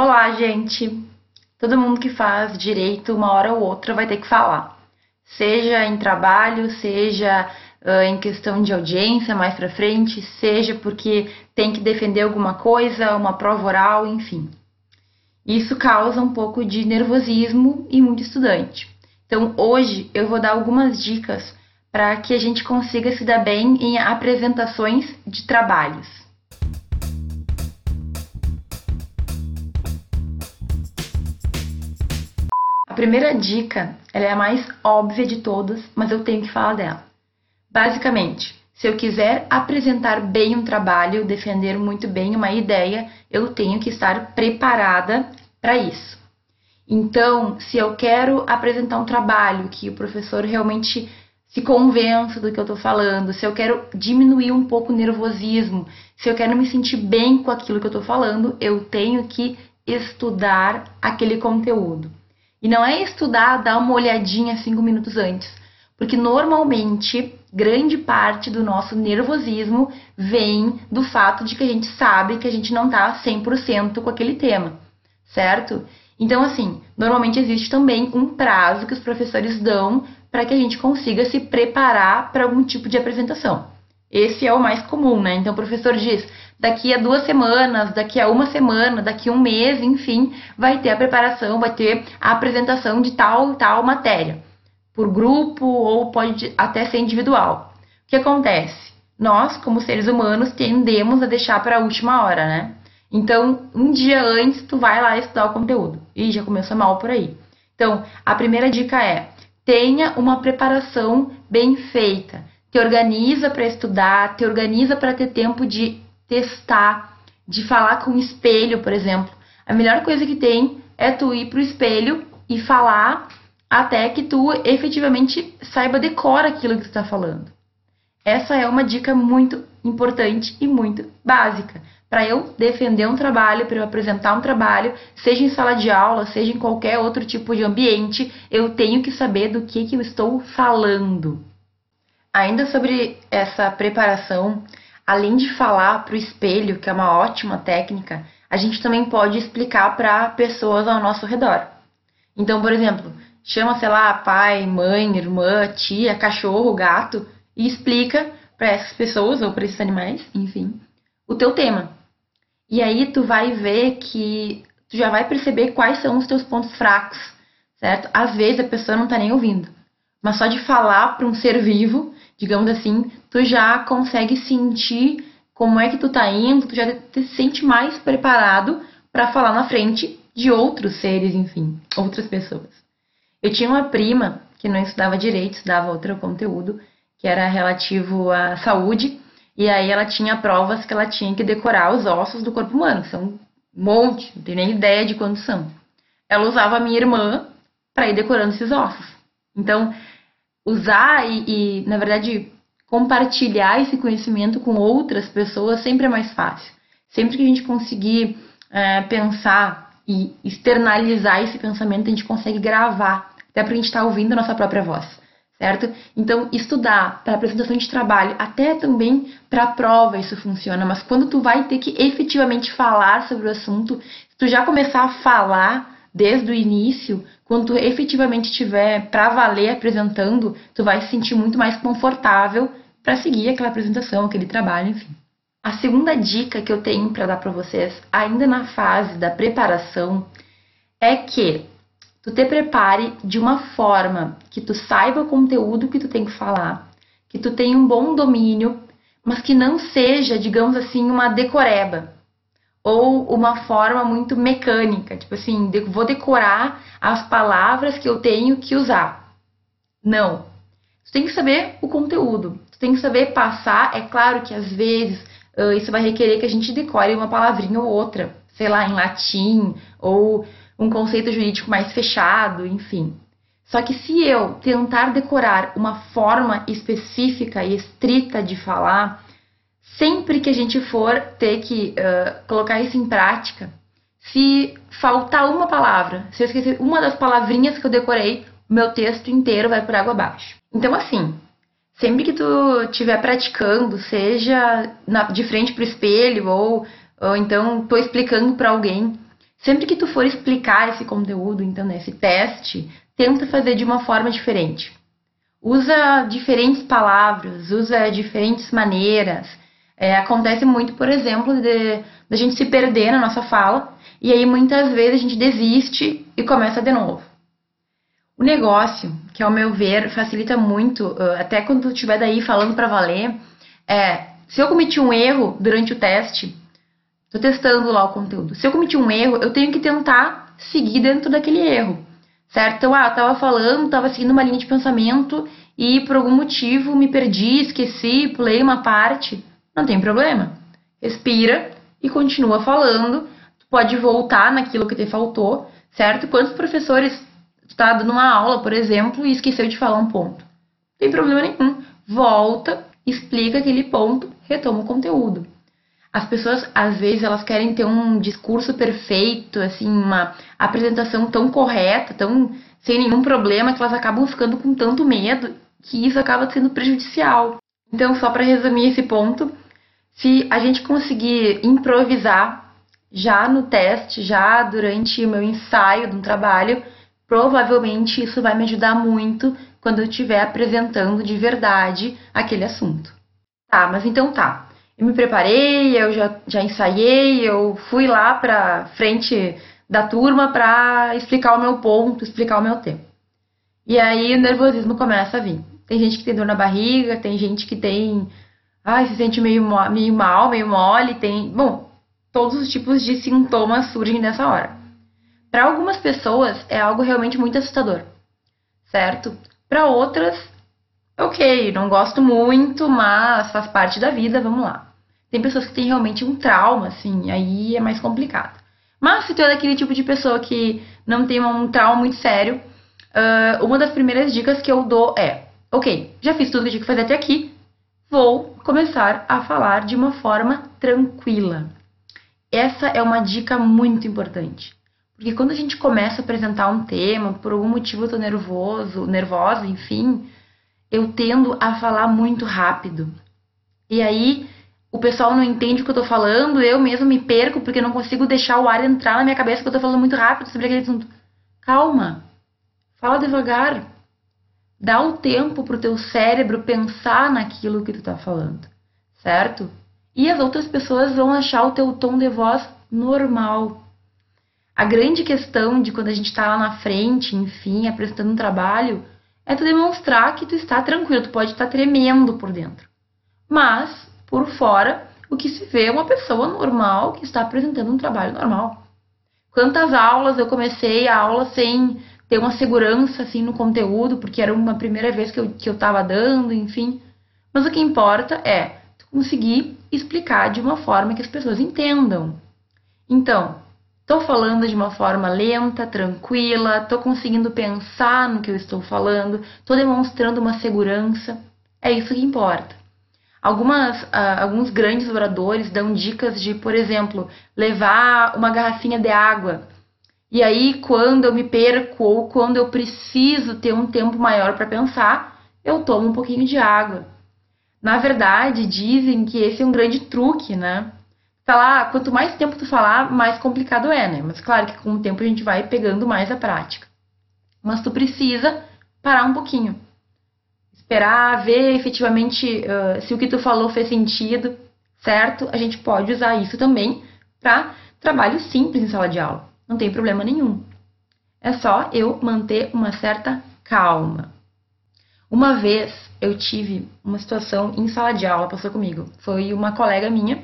Olá, gente! Todo mundo que faz direito, uma hora ou outra, vai ter que falar. Seja em trabalho, seja uh, em questão de audiência mais pra frente, seja porque tem que defender alguma coisa, uma prova oral, enfim. Isso causa um pouco de nervosismo em muito estudante. Então, hoje eu vou dar algumas dicas para que a gente consiga se dar bem em apresentações de trabalhos. Primeira dica, ela é a mais óbvia de todas, mas eu tenho que falar dela. Basicamente, se eu quiser apresentar bem um trabalho, defender muito bem uma ideia, eu tenho que estar preparada para isso. Então, se eu quero apresentar um trabalho que o professor realmente se convença do que eu estou falando, se eu quero diminuir um pouco o nervosismo, se eu quero me sentir bem com aquilo que eu estou falando, eu tenho que estudar aquele conteúdo. E não é estudar, dar uma olhadinha cinco minutos antes. Porque normalmente, grande parte do nosso nervosismo vem do fato de que a gente sabe que a gente não tá 100% com aquele tema, certo? Então, assim, normalmente existe também um prazo que os professores dão para que a gente consiga se preparar para algum tipo de apresentação. Esse é o mais comum, né? Então, o professor diz: daqui a duas semanas, daqui a uma semana, daqui a um mês, enfim, vai ter a preparação, vai ter a apresentação de tal tal matéria, por grupo ou pode até ser individual. O que acontece? Nós, como seres humanos, tendemos a deixar para a última hora, né? Então, um dia antes, tu vai lá estudar o conteúdo. E já começou mal por aí. Então, a primeira dica é: tenha uma preparação bem feita. Te organiza para estudar, te organiza para ter tempo de testar, de falar com o espelho, por exemplo. A melhor coisa que tem é tu ir pro espelho e falar até que tu efetivamente saiba decora aquilo que tu está falando. Essa é uma dica muito importante e muito básica. Para eu defender um trabalho, para eu apresentar um trabalho, seja em sala de aula, seja em qualquer outro tipo de ambiente, eu tenho que saber do que, que eu estou falando. Ainda sobre essa preparação, além de falar para o espelho, que é uma ótima técnica, a gente também pode explicar para pessoas ao nosso redor. Então, por exemplo, chama, sei lá, pai, mãe, irmã, tia, cachorro, gato e explica para essas pessoas ou para esses animais, enfim, o teu tema. E aí tu vai ver que tu já vai perceber quais são os teus pontos fracos, certo? Às vezes a pessoa não tá nem ouvindo, mas só de falar para um ser vivo digamos assim, tu já consegue sentir como é que tu tá indo, tu já te sente mais preparado para falar na frente de outros seres, enfim, outras pessoas. Eu tinha uma prima que não estudava direito, estudava outro conteúdo, que era relativo à saúde, e aí ela tinha provas que ela tinha que decorar os ossos do corpo humano, que são um monte, não tenho nem ideia de quantos são. Ela usava a minha irmã para ir decorando esses ossos. Então, usar e, e, na verdade, compartilhar esse conhecimento com outras pessoas sempre é mais fácil. Sempre que a gente conseguir é, pensar e externalizar esse pensamento, a gente consegue gravar, até para a gente estar tá ouvindo a nossa própria voz, certo? Então, estudar para apresentação de trabalho, até também para prova isso funciona, mas quando tu vai ter que efetivamente falar sobre o assunto, se tu já começar a falar desde o início, quando tu efetivamente estiver para valer apresentando, tu vai se sentir muito mais confortável para seguir aquela apresentação, aquele trabalho, enfim. A segunda dica que eu tenho para dar para vocês, ainda na fase da preparação, é que tu te prepare de uma forma que tu saiba o conteúdo que tu tem que falar, que tu tenha um bom domínio, mas que não seja, digamos assim, uma decoreba ou uma forma muito mecânica, tipo assim, vou decorar as palavras que eu tenho que usar. Não. Tu tem que saber o conteúdo, tu tem que saber passar. É claro que às vezes isso vai requerer que a gente decore uma palavrinha ou outra, sei lá, em latim, ou um conceito jurídico mais fechado, enfim. Só que se eu tentar decorar uma forma específica e estrita de falar, sempre que a gente for ter que uh, colocar isso em prática, se faltar uma palavra, se eu esquecer uma das palavrinhas que eu decorei, o meu texto inteiro vai por água abaixo. Então, assim, sempre que tu estiver praticando, seja na, de frente para o espelho ou, ou então tô explicando para alguém, Sempre que tu for explicar esse conteúdo, então, nesse teste, tenta fazer de uma forma diferente. Usa diferentes palavras, usa diferentes maneiras. É, acontece muito, por exemplo, de da gente se perder na nossa fala e aí muitas vezes a gente desiste e começa de novo. O negócio, que ao meu ver facilita muito, até quando tu estiver daí falando para valer, é se eu cometi um erro durante o teste, tô testando lá o conteúdo. Se eu cometi um erro, eu tenho que tentar seguir dentro daquele erro, certo? Então, ah, eu tava falando, tava seguindo uma linha de pensamento e por algum motivo me perdi, esqueci, pulei uma parte, não tem problema. Respira e continua falando. Tu pode voltar naquilo que te faltou, certo? Quantos professores tu tá dando uma aula, por exemplo, e esqueceu de falar um ponto? Não tem problema nenhum. Volta, explica aquele ponto, retoma o conteúdo. As pessoas, às vezes, elas querem ter um discurso perfeito, assim, uma apresentação tão correta, tão sem nenhum problema, que elas acabam ficando com tanto medo que isso acaba sendo prejudicial. Então, só para resumir esse ponto, se a gente conseguir improvisar já no teste, já durante o meu ensaio de um trabalho, provavelmente isso vai me ajudar muito quando eu estiver apresentando de verdade aquele assunto. Tá, mas então tá. Eu me preparei, eu já, já ensaiei, eu fui lá para frente da turma para explicar o meu ponto, explicar o meu tema. E aí o nervosismo começa a vir. Tem gente que tem dor na barriga, tem gente que tem ai, se sente meio, meio mal, meio mole, tem. Bom, todos os tipos de sintomas surgem nessa hora. Para algumas pessoas é algo realmente muito assustador, certo? Para outras, ok, não gosto muito, mas faz parte da vida, vamos lá. Tem pessoas que têm realmente um trauma, assim, aí é mais complicado. Mas se tu é daquele tipo de pessoa que não tem um trauma muito sério, uh, uma das primeiras dicas que eu dou é: ok, já fiz tudo que tinha que fazer até aqui, vou começar a falar de uma forma tranquila. Essa é uma dica muito importante. Porque quando a gente começa a apresentar um tema, por algum motivo eu tô nervoso, nervosa, enfim, eu tendo a falar muito rápido. E aí o pessoal não entende o que eu tô falando, eu mesmo me perco porque não consigo deixar o ar entrar na minha cabeça que eu tô falando muito rápido sobre aquele assunto. Calma. Fala devagar. Dá o tempo para o teu cérebro pensar naquilo que tu está falando, certo? E as outras pessoas vão achar o teu tom de voz normal. A grande questão de quando a gente está lá na frente, enfim, apresentando um trabalho, é tu demonstrar que tu está tranquilo, tu pode estar tremendo por dentro. Mas, por fora, o que se vê é uma pessoa normal que está apresentando um trabalho normal. Quantas aulas eu comecei a aula sem ter uma segurança assim no conteúdo, porque era uma primeira vez que eu, que eu tava dando, enfim. Mas o que importa é conseguir explicar de uma forma que as pessoas entendam. Então, estou falando de uma forma lenta, tranquila, estou conseguindo pensar no que eu estou falando, estou demonstrando uma segurança. É isso que importa. Algumas, uh, alguns grandes oradores dão dicas de, por exemplo, levar uma garrafinha de água e aí, quando eu me perco ou quando eu preciso ter um tempo maior para pensar, eu tomo um pouquinho de água. Na verdade, dizem que esse é um grande truque, né? Falar, quanto mais tempo tu falar, mais complicado é, né? Mas claro que com o tempo a gente vai pegando mais a prática. Mas tu precisa parar um pouquinho. Esperar, ver efetivamente uh, se o que tu falou fez sentido, certo? A gente pode usar isso também para trabalho simples em sala de aula. Não tem problema nenhum. É só eu manter uma certa calma. Uma vez eu tive uma situação em sala de aula, passou comigo. Foi uma colega minha,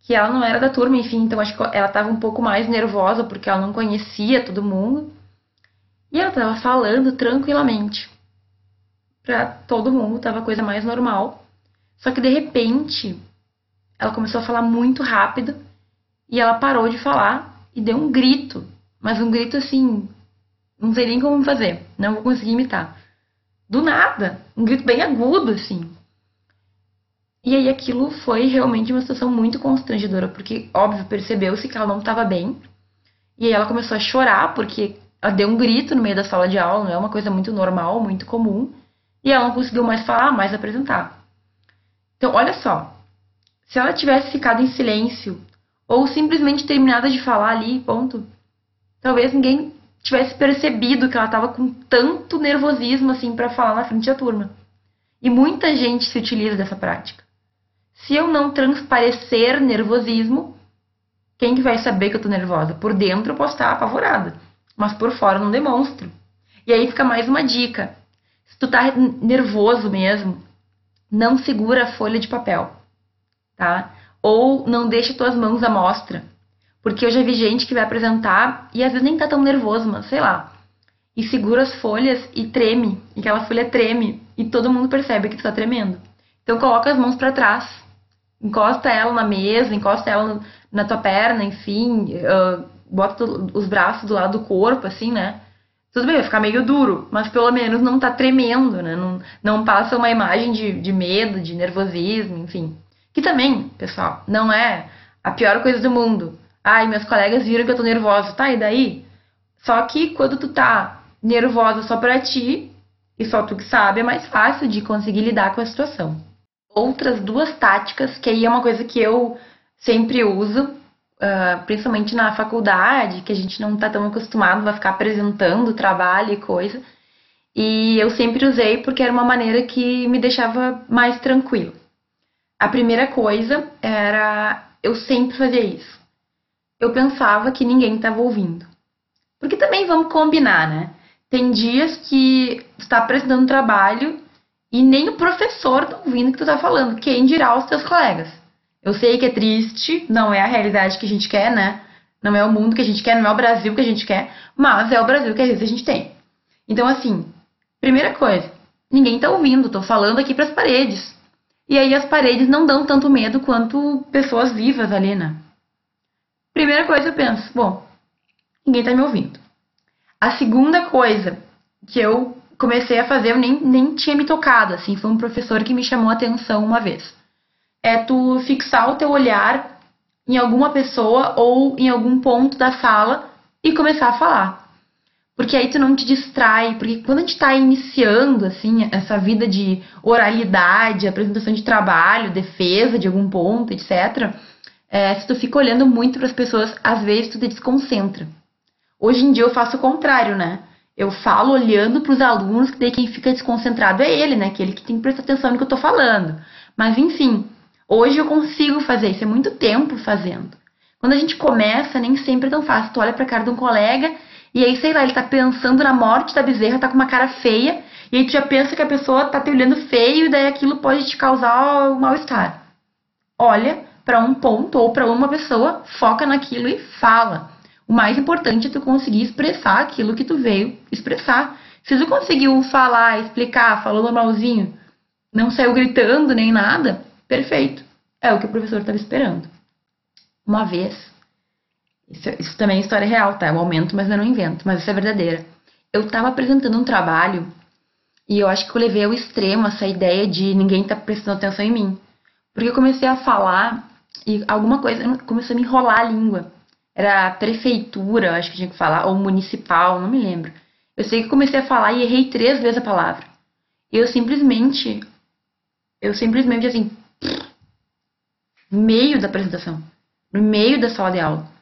que ela não era da turma, enfim, então acho que ela estava um pouco mais nervosa porque ela não conhecia todo mundo. E ela estava falando tranquilamente. Para todo mundo, tava coisa mais normal. Só que de repente, ela começou a falar muito rápido e ela parou de falar e deu um grito, mas um grito assim, não sei nem como fazer, não vou conseguir imitar. Do nada, um grito bem agudo assim. E aí aquilo foi realmente uma situação muito constrangedora, porque óbvio percebeu-se que ela não estava bem. E aí ela começou a chorar porque ela deu um grito no meio da sala de aula, não é uma coisa muito normal, muito comum. E ela não conseguiu mais falar, mais apresentar. Então, olha só, se ela tivesse ficado em silêncio ou simplesmente terminada de falar ali, ponto. Talvez ninguém tivesse percebido que ela estava com tanto nervosismo assim para falar na frente da turma. E muita gente se utiliza dessa prática. Se eu não transparecer nervosismo, quem que vai saber que eu tô nervosa? Por dentro eu posso estar apavorada, mas por fora eu não demonstro. E aí fica mais uma dica. Se tu tá nervoso mesmo, não segura a folha de papel, tá? Ou não deixa tuas mãos à mostra. Porque eu já vi gente que vai apresentar e às vezes nem tá tão nervoso, mas sei lá. E segura as folhas e treme. E aquela folha treme. E todo mundo percebe que tu tá tremendo. Então coloca as mãos para trás. Encosta ela na mesa, encosta ela na tua perna, enfim. Uh, bota os braços do lado do corpo, assim, né? Tudo bem, vai ficar meio duro, mas pelo menos não tá tremendo, né? Não, não passa uma imagem de, de medo, de nervosismo, enfim. Que também, pessoal, não é a pior coisa do mundo. Ai, meus colegas viram que eu tô nervosa, tá? E daí? Só que quando tu tá nervosa só pra ti, e só tu que sabe, é mais fácil de conseguir lidar com a situação. Outras duas táticas, que aí é uma coisa que eu sempre uso, uh, principalmente na faculdade, que a gente não tá tão acostumado a ficar apresentando trabalho e coisa. E eu sempre usei porque era uma maneira que me deixava mais tranquilo. A primeira coisa era eu sempre fazia isso eu pensava que ninguém estava ouvindo. Porque também vamos combinar, né? Tem dias que tu está apresentando um trabalho e nem o professor tá ouvindo o que tu tá falando, quem dirá os teus colegas. Eu sei que é triste, não é a realidade que a gente quer, né? Não é o mundo que a gente quer, não é o Brasil que a gente quer, mas é o Brasil que às vezes a gente tem. Então, assim, primeira coisa, ninguém tá ouvindo, tô falando aqui para as paredes. E aí as paredes não dão tanto medo quanto pessoas vivas ali, né? Primeira coisa eu penso, bom, ninguém tá me ouvindo. A segunda coisa que eu comecei a fazer, eu nem, nem tinha me tocado, assim, foi um professor que me chamou a atenção uma vez. É tu fixar o teu olhar em alguma pessoa ou em algum ponto da sala e começar a falar. Porque aí tu não te distrai, porque quando a gente tá iniciando, assim, essa vida de oralidade, apresentação de trabalho, defesa de algum ponto, etc., é, se tu fica olhando muito para as pessoas, às vezes tu te desconcentra. Hoje em dia eu faço o contrário, né? Eu falo olhando para os alunos, que daí quem fica desconcentrado é ele, né? Aquele que tem que prestar atenção no que eu estou falando. Mas enfim, hoje eu consigo fazer isso, é muito tempo fazendo. Quando a gente começa, nem sempre é tão fácil. Tu olha pra cara de um colega e aí, sei lá, ele tá pensando na morte da bezerra, tá com uma cara feia, e aí tu já pensa que a pessoa tá te olhando feio e daí aquilo pode te causar um mal-estar. Olha, para um ponto ou para uma pessoa, foca naquilo e fala. O mais importante é tu conseguir expressar aquilo que tu veio expressar. Se tu conseguiu falar, explicar, falou normalzinho, não saiu gritando nem nada, perfeito. É o que o professor estava esperando. Uma vez, isso, isso, também é história real, tá? É um aumento, mas eu não invento, mas isso é verdadeira. Eu estava apresentando um trabalho e eu acho que eu levei ao extremo essa ideia de ninguém tá prestando atenção em mim. Porque eu comecei a falar e alguma coisa começou a me enrolar a língua. Era prefeitura, acho que tinha que falar, ou municipal, não me lembro. Eu sei que comecei a falar e errei três vezes a palavra. E eu simplesmente, eu simplesmente assim, no meio da apresentação, no meio da sala de aula.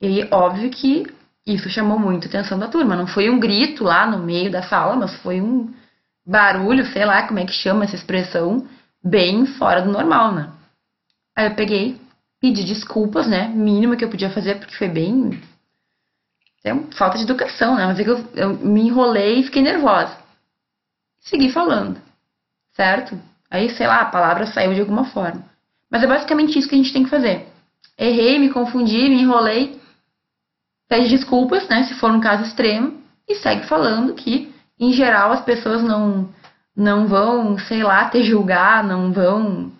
E óbvio que isso chamou muito a atenção da turma. Não foi um grito lá no meio da sala, mas foi um barulho, sei lá como é que chama essa expressão, bem fora do normal, né? Aí eu peguei, pedi desculpas, né? Mínimo que eu podia fazer, porque foi bem. É uma falta de educação, né? Mas é que eu, eu me enrolei e fiquei nervosa. Segui falando, certo? Aí, sei lá, a palavra saiu de alguma forma. Mas é basicamente isso que a gente tem que fazer. Errei, me confundi, me enrolei. Pede desculpas, né? Se for um caso extremo. E segue falando que, em geral, as pessoas não, não vão, sei lá, te julgar, não vão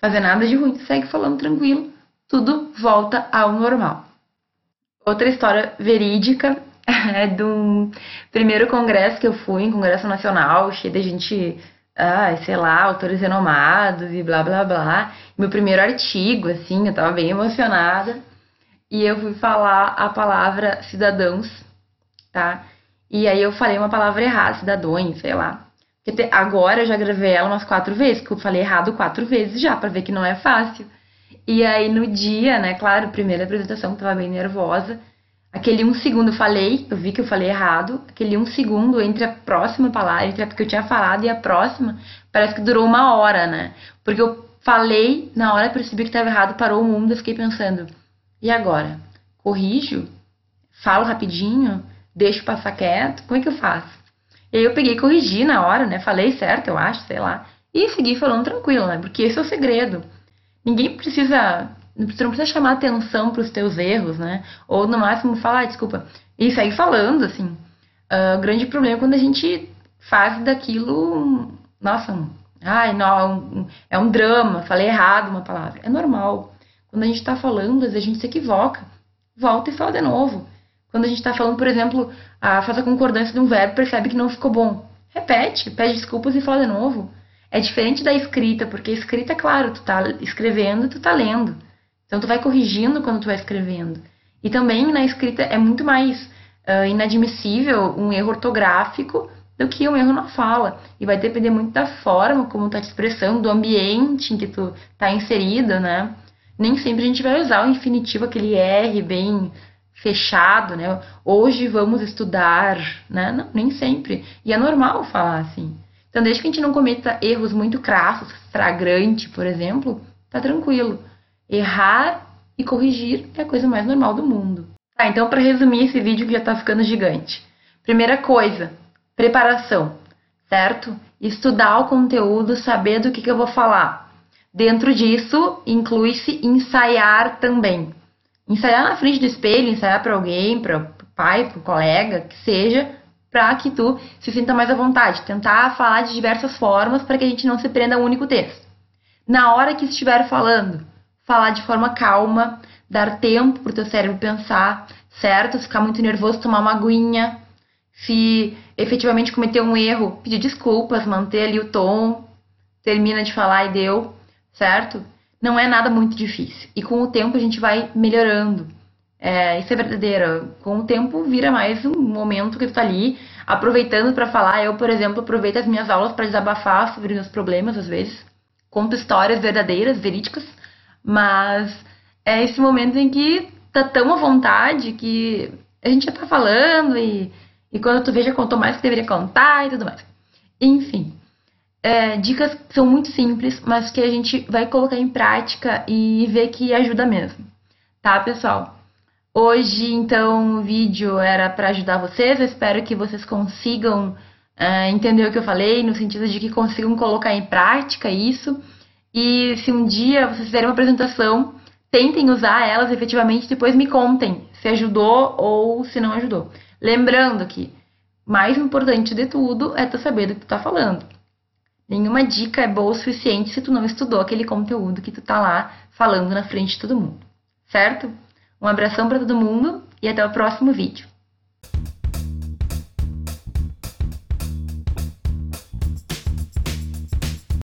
fazer nada de ruim, segue falando tranquilo, tudo volta ao normal. Outra história verídica é do primeiro congresso que eu fui, congresso nacional, cheio de gente, ah, sei lá, autores renomados e blá blá blá. Meu primeiro artigo, assim, eu tava bem emocionada. E eu fui falar a palavra cidadãos, tá? E aí eu falei uma palavra errada, cidadões, sei lá. Agora eu já gravei ela umas quatro vezes, que eu falei errado quatro vezes já, para ver que não é fácil. E aí no dia, né, claro, primeira apresentação, tava bem nervosa. Aquele um segundo eu falei, eu vi que eu falei errado. Aquele um segundo entre a próxima palavra, entre a que eu tinha falado e a próxima, parece que durou uma hora, né? Porque eu falei, na hora percebi que estava errado, parou o mundo, eu fiquei pensando, e agora? Corrijo? Falo rapidinho? Deixo passar quieto? Como é que eu faço? E aí eu peguei e corrigi na hora, né? Falei certo, eu acho, sei lá. E segui falando tranquilo, né? Porque esse é o segredo. Ninguém precisa. Você não precisa chamar atenção para os teus erros, né? Ou no máximo falar, ah, desculpa. E sair falando, assim. Uh, o grande problema é quando a gente faz daquilo. Nossa, um, ai, não, é um drama, falei errado uma palavra. É normal. Quando a gente está falando, às vezes a gente se equivoca. Volta e fala de novo. Quando a gente está falando, por exemplo, a, faz a concordância de um verbo, percebe que não ficou bom. Repete, pede desculpas e fala de novo. É diferente da escrita, porque escrita, claro, tu tá escrevendo, tu tá lendo. Então tu vai corrigindo quando tu vai escrevendo. E também na escrita é muito mais uh, inadmissível um erro ortográfico do que um erro na fala. E vai depender muito da forma como tu tá te expressando, do ambiente em que tu tá inserido, né? Nem sempre a gente vai usar o infinitivo, aquele R bem fechado, né? Hoje vamos estudar, né? Não, nem sempre. E é normal falar assim. Então, desde que a gente não cometa erros muito crassos, flagrante, por exemplo, tá tranquilo. Errar e corrigir é a coisa mais normal do mundo. Tá, então para resumir esse vídeo que já tá ficando gigante. Primeira coisa, preparação, certo? Estudar o conteúdo, saber do que, que eu vou falar. Dentro disso, inclui-se ensaiar também ensaiar na frente do espelho, ensaiar para alguém, para o pai, para o colega, que seja, para que tu se sinta mais à vontade. Tentar falar de diversas formas para que a gente não se prenda a um único texto. Na hora que estiver falando, falar de forma calma, dar tempo para o teu cérebro pensar, certo? Se ficar muito nervoso, tomar uma aguinha. Se efetivamente cometer um erro, pedir desculpas, manter ali o tom, termina de falar e deu, certo? não é nada muito difícil. E com o tempo a gente vai melhorando. É, isso é verdadeiro. Com o tempo vira mais um momento que tu tá ali aproveitando para falar. Eu, por exemplo, aproveito as minhas aulas para desabafar sobre meus problemas às vezes. Conto histórias verdadeiras, verídicas, mas é esse momento em que tá tão à vontade que a gente já tá falando e, e quando tu vê já contou mais que deveria contar e tudo mais. Enfim, é, dicas que são muito simples, mas que a gente vai colocar em prática e ver que ajuda mesmo. Tá, pessoal? Hoje, então, o vídeo era para ajudar vocês. Eu espero que vocês consigam é, entender o que eu falei, no sentido de que consigam colocar em prática isso. E se um dia vocês fizerem uma apresentação, tentem usar elas efetivamente, depois me contem se ajudou ou se não ajudou. Lembrando que mais importante de tudo é tu saber do que tu tá falando. Nenhuma dica é boa o suficiente se tu não estudou aquele conteúdo que tu tá lá falando na frente de todo mundo, certo? Um abração para todo mundo e até o próximo vídeo.